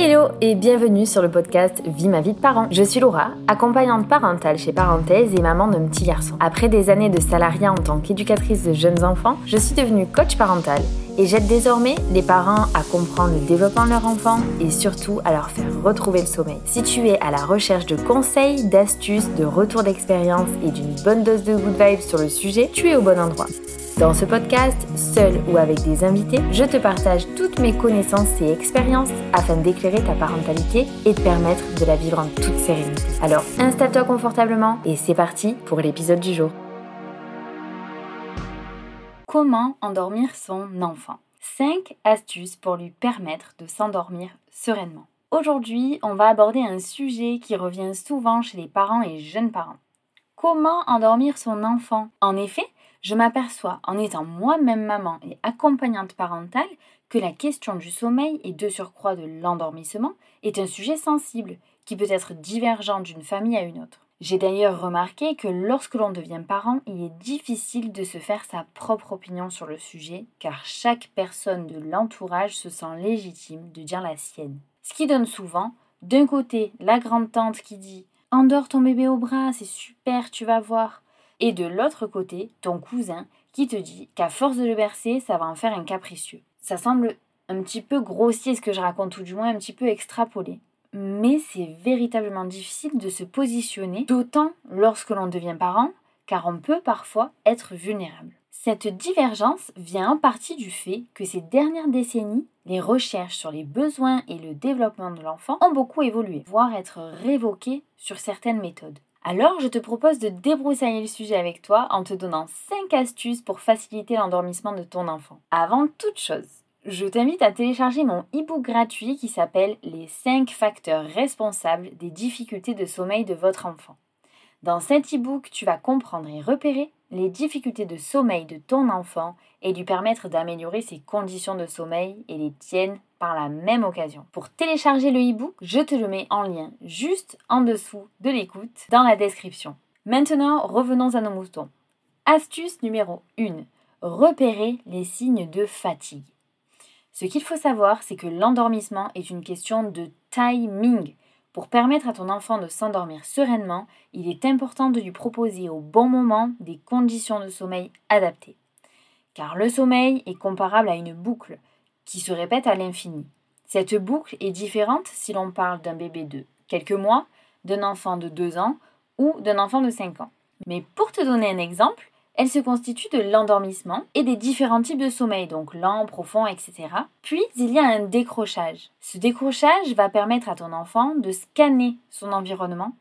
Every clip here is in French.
Hello et bienvenue sur le podcast Vie ma vie de parent. Je suis Laura, accompagnante parentale chez Parenthèse et maman d'un petit garçon. Après des années de salariat en tant qu'éducatrice de jeunes enfants, je suis devenue coach parental et j'aide désormais les parents à comprendre le développement de leur enfant et surtout à leur faire retrouver le sommeil. Si tu es à la recherche de conseils, d'astuces, de retours d'expérience et d'une bonne dose de good vibes sur le sujet, tu es au bon endroit. Dans ce podcast, seul ou avec des invités, je te partage toutes mes connaissances et expériences afin d'éclairer ta parentalité et de permettre de la vivre en toute sérénité. Alors installe-toi confortablement et c'est parti pour l'épisode du jour. Comment endormir son enfant? 5 astuces pour lui permettre de s'endormir sereinement. Aujourd'hui, on va aborder un sujet qui revient souvent chez les parents et jeunes parents. Comment endormir son enfant? En effet, je m'aperçois, en étant moi-même maman et accompagnante parentale, que la question du sommeil et de surcroît de l'endormissement est un sujet sensible qui peut être divergent d'une famille à une autre. J'ai d'ailleurs remarqué que lorsque l'on devient parent, il est difficile de se faire sa propre opinion sur le sujet, car chaque personne de l'entourage se sent légitime de dire la sienne. Ce qui donne souvent, d'un côté, la grande-tante qui dit Endors ton bébé au bras, c'est super, tu vas voir et de l'autre côté, ton cousin qui te dit qu'à force de le bercer, ça va en faire un capricieux. Ça semble un petit peu grossier ce que je raconte, ou du moins un petit peu extrapolé. Mais c'est véritablement difficile de se positionner, d'autant lorsque l'on devient parent, car on peut parfois être vulnérable. Cette divergence vient en partie du fait que ces dernières décennies, les recherches sur les besoins et le développement de l'enfant ont beaucoup évolué, voire être révoquées sur certaines méthodes. Alors, je te propose de débroussailler le sujet avec toi en te donnant 5 astuces pour faciliter l'endormissement de ton enfant. Avant toute chose, je t'invite à télécharger mon e-book gratuit qui s'appelle Les 5 facteurs responsables des difficultés de sommeil de votre enfant. Dans cet e-book, tu vas comprendre et repérer les difficultés de sommeil de ton enfant et lui permettre d'améliorer ses conditions de sommeil et les tiennes par la même occasion. Pour télécharger le e-book, je te le mets en lien juste en dessous de l'écoute dans la description. Maintenant, revenons à nos moutons. Astuce numéro 1. Repérer les signes de fatigue. Ce qu'il faut savoir, c'est que l'endormissement est une question de timing. Pour permettre à ton enfant de s'endormir sereinement, il est important de lui proposer au bon moment des conditions de sommeil adaptées. Car le sommeil est comparable à une boucle qui se répète à l'infini. Cette boucle est différente si l'on parle d'un bébé de quelques mois, d'un enfant de 2 ans ou d'un enfant de 5 ans. Mais pour te donner un exemple, elle se constitue de l'endormissement et des différents types de sommeil, donc lent, profond, etc. Puis, il y a un décrochage. Ce décrochage va permettre à ton enfant de scanner son environnement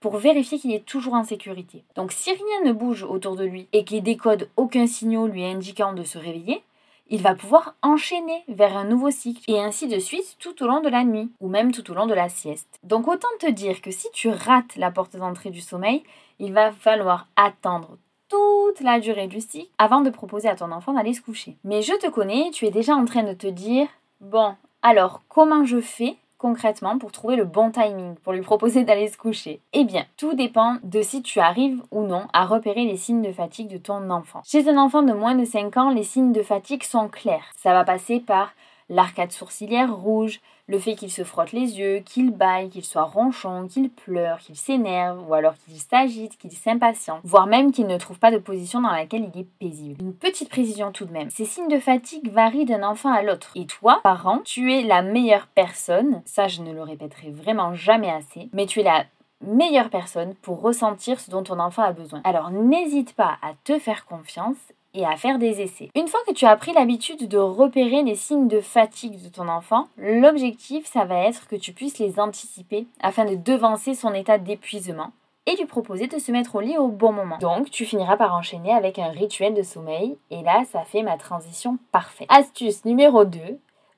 pour vérifier qu'il est toujours en sécurité. Donc si rien ne bouge autour de lui et qu'il décode aucun signal lui indiquant de se réveiller, il va pouvoir enchaîner vers un nouveau cycle et ainsi de suite tout au long de la nuit ou même tout au long de la sieste. Donc autant te dire que si tu rates la porte d'entrée du sommeil, il va falloir attendre toute la durée du cycle avant de proposer à ton enfant d'aller se coucher. Mais je te connais, tu es déjà en train de te dire, bon, alors comment je fais concrètement pour trouver le bon timing, pour lui proposer d'aller se coucher Eh bien, tout dépend de si tu arrives ou non à repérer les signes de fatigue de ton enfant. Chez un enfant de moins de 5 ans, les signes de fatigue sont clairs. Ça va passer par l'arcade sourcilière rouge, le fait qu'il se frotte les yeux, qu'il baille, qu'il soit ronchon, qu'il pleure, qu'il s'énerve, ou alors qu'il s'agite, qu'il s'impatiente, voire même qu'il ne trouve pas de position dans laquelle il est paisible. Une petite précision tout de même. Ces signes de fatigue varient d'un enfant à l'autre. Et toi, parent, tu es la meilleure personne, ça je ne le répéterai vraiment jamais assez, mais tu es la meilleure personne pour ressentir ce dont ton enfant a besoin. Alors n'hésite pas à te faire confiance et à faire des essais. Une fois que tu as pris l'habitude de repérer les signes de fatigue de ton enfant, l'objectif, ça va être que tu puisses les anticiper afin de devancer son état d'épuisement et lui proposer de se mettre au lit au bon moment. Donc, tu finiras par enchaîner avec un rituel de sommeil et là, ça fait ma transition parfaite. Astuce numéro 2,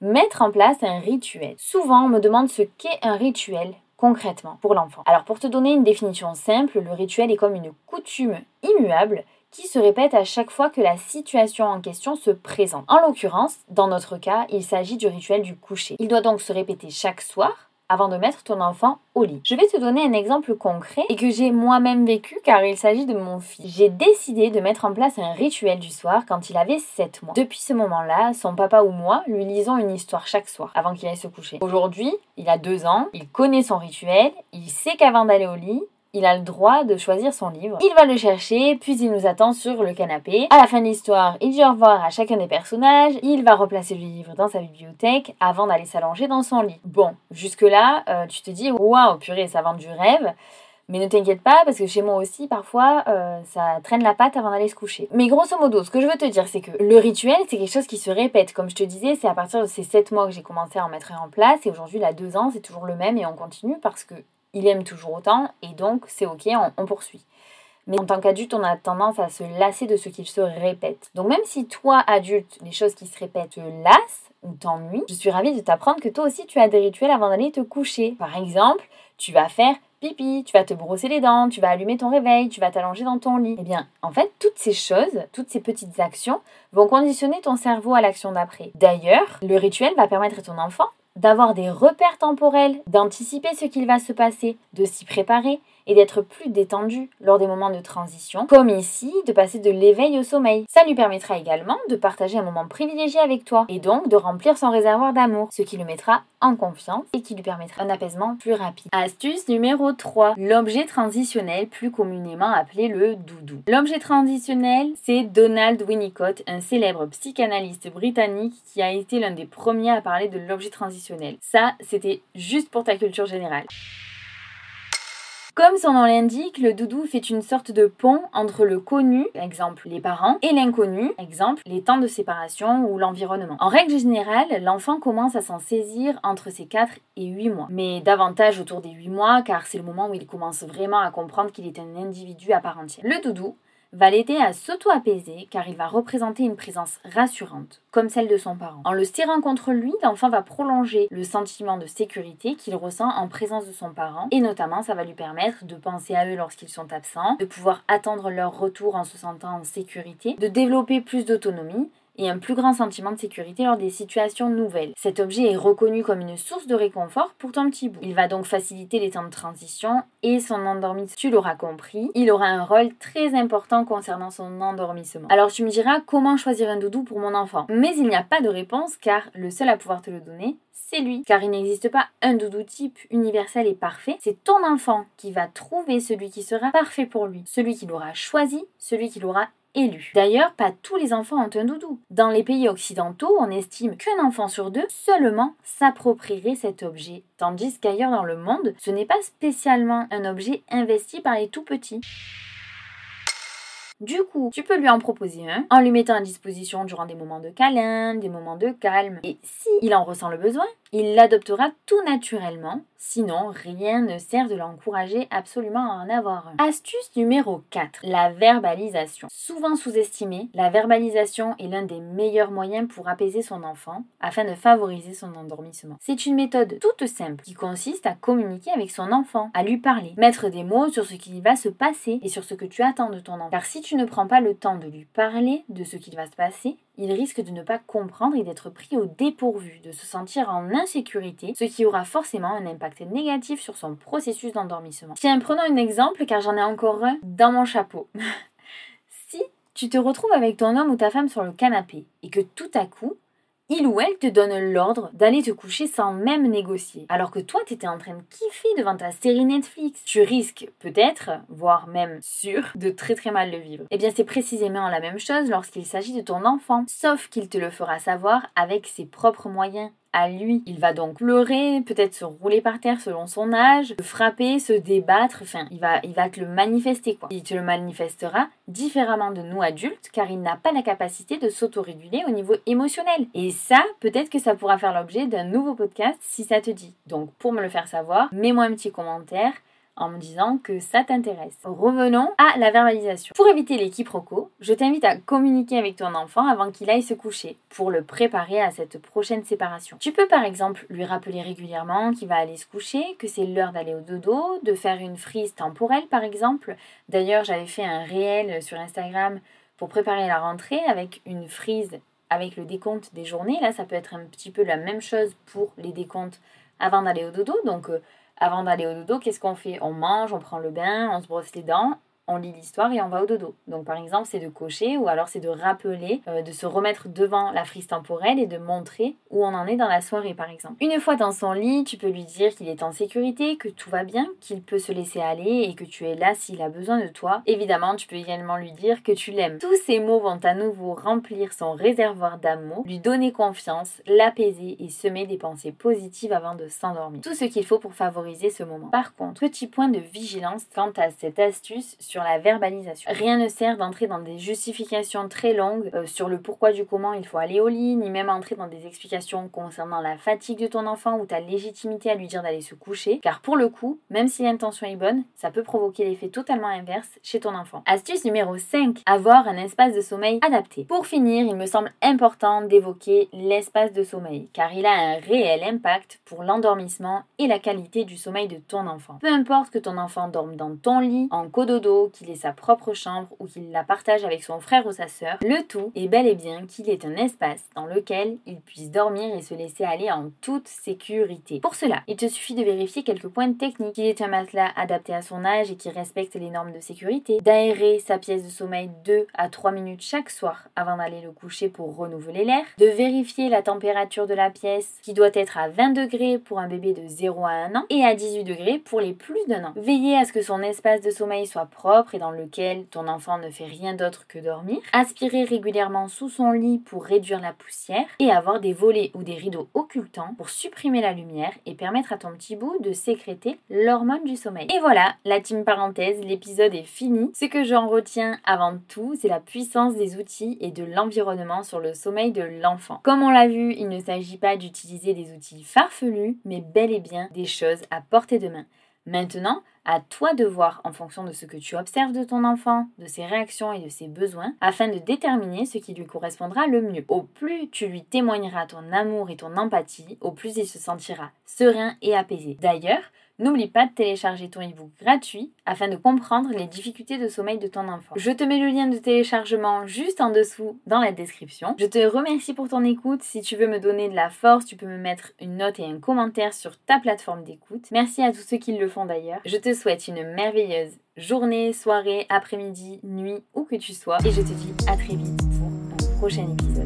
mettre en place un rituel. Souvent, on me demande ce qu'est un rituel concrètement pour l'enfant. Alors, pour te donner une définition simple, le rituel est comme une coutume immuable qui se répète à chaque fois que la situation en question se présente. En l'occurrence, dans notre cas, il s'agit du rituel du coucher. Il doit donc se répéter chaque soir avant de mettre ton enfant au lit. Je vais te donner un exemple concret et que j'ai moi-même vécu car il s'agit de mon fils. J'ai décidé de mettre en place un rituel du soir quand il avait 7 mois. Depuis ce moment-là, son papa ou moi lui lisons une histoire chaque soir avant qu'il aille se coucher. Aujourd'hui, il a 2 ans, il connaît son rituel, il sait qu'avant d'aller au lit, il a le droit de choisir son livre. Il va le chercher, puis il nous attend sur le canapé. À la fin de l'histoire, il dit au revoir à chacun des personnages, il va replacer le livre dans sa bibliothèque avant d'aller s'allonger dans son lit. Bon, jusque-là, euh, tu te dis, waouh, purée, ça vend du rêve. Mais ne t'inquiète pas, parce que chez moi aussi, parfois, euh, ça traîne la patte avant d'aller se coucher. Mais grosso modo, ce que je veux te dire, c'est que le rituel, c'est quelque chose qui se répète. Comme je te disais, c'est à partir de ces 7 mois que j'ai commencé à en mettre en place. Et aujourd'hui, là, 2 ans, c'est toujours le même et on continue parce que il aime toujours autant et donc c'est ok, on, poursuit. Mais en tant qu'adulte, on a tendance à se lasser de ce qu'il se répète. Donc même si toi, adulte, les choses qui se répètent te lassent ou t'ennuient, je suis ravie de t'apprendre que toi aussi tu as des rituels avant d'aller te coucher. Par exemple, tu vas faire pipi, tu vas te brosser les dents, tu vas allumer ton réveil, tu vas t'allonger dans ton lit. Eh bien, en fait, toutes ces choses, toutes ces petites actions vont conditionner ton cerveau à l'action d'après. D'ailleurs, le rituel va permettre à ton enfant d'avoir des repères temporels, d'anticiper ce qu'il va se passer, de s'y préparer et d'être plus détendu lors des moments de transition, comme ici, de passer de l'éveil au sommeil. Ça lui permettra également de partager un moment privilégié avec toi et donc de remplir son réservoir d'amour, ce qui le mettra en confiance et qui lui permettra un apaisement plus rapide. Astuce numéro 3, l'objet transitionnel plus communément appelé le doudou. L'objet transitionnel, c'est Donald Winnicott, un célèbre psychanalyste britannique qui a été l'un des premiers à parler de l'objet transitionnel. Ça, c'était juste pour ta culture générale. Comme son nom l'indique, le doudou fait une sorte de pont entre le connu, exemple les parents, et l'inconnu, exemple les temps de séparation ou l'environnement. En règle générale, l'enfant commence à s'en saisir entre ses 4 et 8 mois, mais davantage autour des 8 mois car c'est le moment où il commence vraiment à comprendre qu'il est un individu à part entière. Le doudou, va l'aider à s'auto-apaiser car il va représenter une présence rassurante, comme celle de son parent. En le serrant contre lui, l'enfant va prolonger le sentiment de sécurité qu'il ressent en présence de son parent et notamment ça va lui permettre de penser à eux lorsqu'ils sont absents, de pouvoir attendre leur retour en se sentant en sécurité, de développer plus d'autonomie et un plus grand sentiment de sécurité lors des situations nouvelles. Cet objet est reconnu comme une source de réconfort pour ton petit bout. Il va donc faciliter les temps de transition et son endormissement. Tu l'auras compris, il aura un rôle très important concernant son endormissement. Alors tu me diras comment choisir un doudou pour mon enfant. Mais il n'y a pas de réponse car le seul à pouvoir te le donner, c'est lui. Car il n'existe pas un doudou type universel et parfait. C'est ton enfant qui va trouver celui qui sera parfait pour lui. Celui qu'il aura choisi, celui qu'il aura D'ailleurs, pas tous les enfants ont un doudou. Dans les pays occidentaux, on estime qu'un enfant sur deux seulement s'approprierait cet objet, tandis qu'ailleurs dans le monde, ce n'est pas spécialement un objet investi par les tout petits. Du coup, tu peux lui en proposer un en lui mettant à disposition durant des moments de câlin, des moments de calme. Et si il en ressent le besoin, il l'adoptera tout naturellement, sinon rien ne sert de l'encourager absolument à en avoir un. Astuce numéro 4, la verbalisation. Souvent sous-estimée, la verbalisation est l'un des meilleurs moyens pour apaiser son enfant afin de favoriser son endormissement. C'est une méthode toute simple qui consiste à communiquer avec son enfant, à lui parler, mettre des mots sur ce qui va se passer et sur ce que tu attends de ton enfant. Car si ne prends pas le temps de lui parler de ce qui va se passer, il risque de ne pas comprendre et d'être pris au dépourvu, de se sentir en insécurité, ce qui aura forcément un impact négatif sur son processus d'endormissement. Tiens, prenons un exemple car j'en ai encore un dans mon chapeau. si tu te retrouves avec ton homme ou ta femme sur le canapé et que tout à coup, il ou elle te donne l'ordre d'aller te coucher sans même négocier. Alors que toi, tu étais en train de kiffer devant ta série Netflix. Tu risques peut-être, voire même sûr, de très très mal le vivre. Eh bien, c'est précisément la même chose lorsqu'il s'agit de ton enfant. Sauf qu'il te le fera savoir avec ses propres moyens à lui. Il va donc pleurer, peut-être se rouler par terre selon son âge, se frapper, se débattre, enfin, il va, il va te le manifester quoi. Il te le manifestera différemment de nous adultes car il n'a pas la capacité de s'autoréguler au niveau émotionnel. Et ça, peut-être que ça pourra faire l'objet d'un nouveau podcast si ça te dit. Donc pour me le faire savoir, mets-moi un petit commentaire en me disant que ça t'intéresse. Revenons à la verbalisation. Pour éviter les quiproquos, je t'invite à communiquer avec ton enfant avant qu'il aille se coucher pour le préparer à cette prochaine séparation. Tu peux par exemple lui rappeler régulièrement qu'il va aller se coucher, que c'est l'heure d'aller au dodo, de faire une frise temporelle par exemple. D'ailleurs, j'avais fait un réel sur Instagram pour préparer la rentrée avec une frise avec le décompte des journées. Là, ça peut être un petit peu la même chose pour les décomptes avant d'aller au dodo. Donc, euh, avant d'aller au dodo, qu'est-ce qu'on fait? On mange, on prend le bain, on se brosse les dents on lit l'histoire et on va au dodo. Donc par exemple, c'est de cocher ou alors c'est de rappeler, euh, de se remettre devant la frise temporelle et de montrer où on en est dans la soirée par exemple. Une fois dans son lit, tu peux lui dire qu'il est en sécurité, que tout va bien, qu'il peut se laisser aller et que tu es là s'il a besoin de toi. Évidemment, tu peux également lui dire que tu l'aimes. Tous ces mots vont à nouveau remplir son réservoir d'amour, lui donner confiance, l'apaiser et semer des pensées positives avant de s'endormir. Tout ce qu'il faut pour favoriser ce moment. Par contre, petit point de vigilance quant à cette astuce sur la verbalisation. Rien ne sert d'entrer dans des justifications très longues euh, sur le pourquoi du comment il faut aller au lit, ni même entrer dans des explications concernant la fatigue de ton enfant ou ta légitimité à lui dire d'aller se coucher, car pour le coup, même si l'intention est bonne, ça peut provoquer l'effet totalement inverse chez ton enfant. Astuce numéro 5, avoir un espace de sommeil adapté. Pour finir, il me semble important d'évoquer l'espace de sommeil, car il a un réel impact pour l'endormissement et la qualité du sommeil de ton enfant. Peu importe que ton enfant dorme dans ton lit, en cododo, qu'il ait sa propre chambre ou qu'il la partage avec son frère ou sa sœur, le tout est bel et bien qu'il ait un espace dans lequel il puisse dormir et se laisser aller en toute sécurité. Pour cela, il te suffit de vérifier quelques points techniques, qu'il ait un matelas adapté à son âge et qui respecte les normes de sécurité, d'aérer sa pièce de sommeil 2 à 3 minutes chaque soir avant d'aller le coucher pour renouveler l'air, de vérifier la température de la pièce qui doit être à 20 degrés pour un bébé de 0 à 1 an et à 18 degrés pour les plus d'un an. Veillez à ce que son espace de sommeil soit et dans lequel ton enfant ne fait rien d'autre que dormir, aspirer régulièrement sous son lit pour réduire la poussière et avoir des volets ou des rideaux occultants pour supprimer la lumière et permettre à ton petit bout de sécréter l'hormone du sommeil. Et voilà, la team parenthèse, l'épisode est fini. Ce que j'en retiens avant tout, c'est la puissance des outils et de l'environnement sur le sommeil de l'enfant. Comme on l'a vu, il ne s'agit pas d'utiliser des outils farfelus, mais bel et bien des choses à portée de main. Maintenant, à toi de voir en fonction de ce que tu observes de ton enfant, de ses réactions et de ses besoins, afin de déterminer ce qui lui correspondra le mieux. Au plus tu lui témoigneras ton amour et ton empathie, au plus il se sentira serein et apaisé. D'ailleurs, N'oublie pas de télécharger ton ebook gratuit afin de comprendre les difficultés de sommeil de ton enfant. Je te mets le lien de téléchargement juste en dessous dans la description. Je te remercie pour ton écoute. Si tu veux me donner de la force, tu peux me mettre une note et un commentaire sur ta plateforme d'écoute. Merci à tous ceux qui le font d'ailleurs. Je te souhaite une merveilleuse journée, soirée, après-midi, nuit, où que tu sois. Et je te dis à très vite pour un prochain épisode.